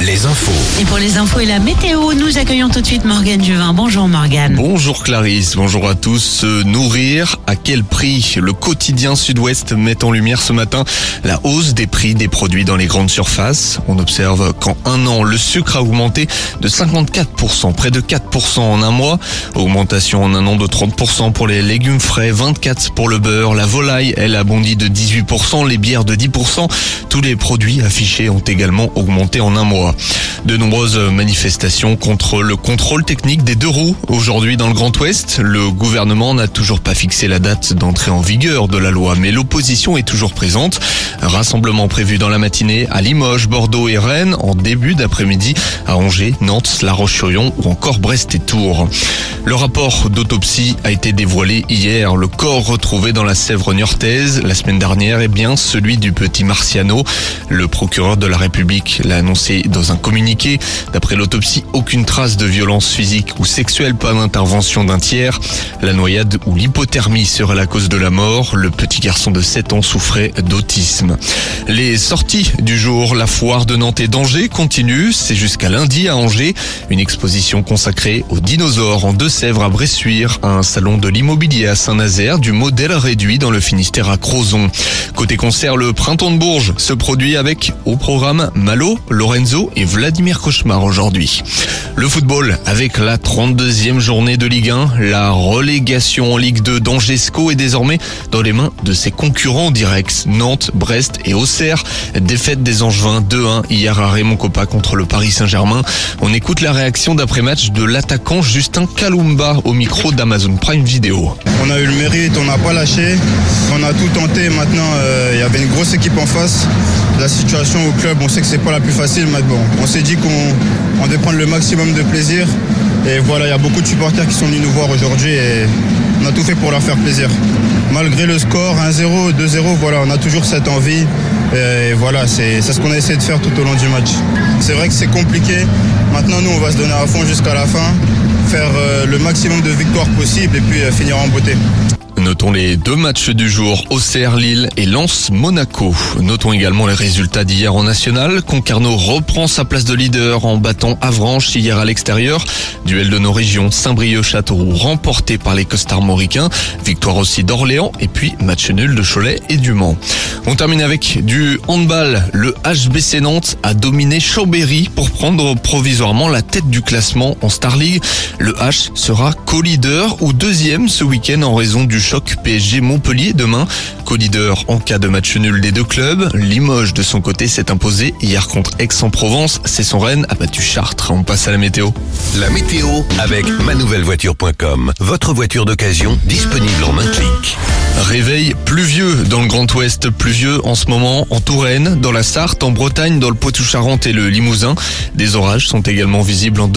Les infos. Et pour les infos et la météo, nous accueillons tout de suite Morgane Juvin. Bonjour Morgane. Bonjour Clarisse, bonjour à tous. Se nourrir, à quel prix Le quotidien Sud-Ouest met en lumière ce matin la hausse des prix des produits dans les grandes surfaces? On observe qu'en un an, le sucre a augmenté de 54%, près de 4% en un mois. Augmentation en un an de 30% pour les légumes frais, 24% pour le beurre. La volaille, elle, a bondi de 18%, les bières de 10%. Tous les produits affichés ont également augmenté en un mois. De nombreuses manifestations contre le contrôle technique des deux roues aujourd'hui dans le Grand Ouest. Le gouvernement n'a toujours pas fixé la date d'entrée en vigueur de la loi, mais l'opposition est toujours présente. Un rassemblement prévu dans la matinée à Limoges, Bordeaux et Rennes, en début d'après-midi à Angers, Nantes, La Roche-sur-Yon ou encore Brest et Tours. Le rapport d'autopsie a été dévoilé hier. Le corps retrouvé dans la Sèvre niortaise la semaine dernière est bien celui du petit Marciano. Le procureur de la République l'a annoncé dans un communiqué. D'après l'autopsie, aucune trace de violence physique ou sexuelle, pas d'intervention d'un tiers. La noyade ou l'hypothermie serait la cause de la mort. Le petit garçon de 7 ans souffrait d'autisme. Les sorties du jour, la foire de Nantes et d'Angers continue. C'est jusqu'à lundi à Angers. Une exposition consacrée aux dinosaures en Deux-Sèvres à Bressuire, un salon de l'immobilier à Saint-Nazaire, du modèle réduit dans le Finistère à Crozon. Côté concert, le printemps de Bourges se produit avec au programme Malo, Lorenzo et Vladimir Cauchemar aujourd'hui. Le football avec la 32e journée de Ligue 1, la relégation en Ligue 2 d'Angesco est désormais dans les mains de ses concurrents directs Nantes, Brest et Auxerre. Défaite des Angevins 2-1 hier à Raymond Coppa contre le Paris Saint-Germain. On écoute la réaction d'après-match de l'attaquant Justin Kalumba au micro d'Amazon Prime Video. On a eu le mérite, on n'a pas lâché, on a tout tenté. Maintenant, euh, avait une grosse équipe en face. La situation au club, on sait que c'est pas la plus facile, mais bon, on s'est dit qu'on on devait prendre le maximum de plaisir. Et voilà, il y a beaucoup de supporters qui sont venus nous voir aujourd'hui et on a tout fait pour leur faire plaisir. Malgré le score 1-0, 2-0, voilà, on a toujours cette envie. Et voilà, c'est c'est ce qu'on a essayé de faire tout au long du match. C'est vrai que c'est compliqué. Maintenant, nous, on va se donner à fond jusqu'à la fin, faire euh, le maximum de victoires possible et puis euh, finir en beauté. Notons les deux matchs du jour, Auxerre Lille et Lens Monaco. Notons également les résultats d'hier en national. Concarneau reprend sa place de leader en battant Avranches hier à l'extérieur. Duel de nos régions, Saint-Brieuc-Châteauroux remporté par les Costarmoricains. Victoire aussi d'Orléans et puis match nul de Cholet et du Mans. On termine avec du handball. Le HBC Nantes a dominé Chambéry pour prendre provisoirement la tête du classement en Star League. Le H sera co-leader ou deuxième ce week-end en raison du choc PSG Montpellier demain. Co-leader en cas de match nul des deux clubs. Limoges de son côté s'est imposé hier contre Aix-en-Provence. C'est son Rennes a battu Chartres. On passe à la météo. La météo avec manouvellevoiture.com. Votre voiture d'occasion disponible en un clic. Réveil pluvieux dans le Grand Ouest, pluvieux en ce moment en Touraine, dans la Sarthe, en Bretagne, dans le Poitou-Charentes et le Limousin. Des orages sont également visibles en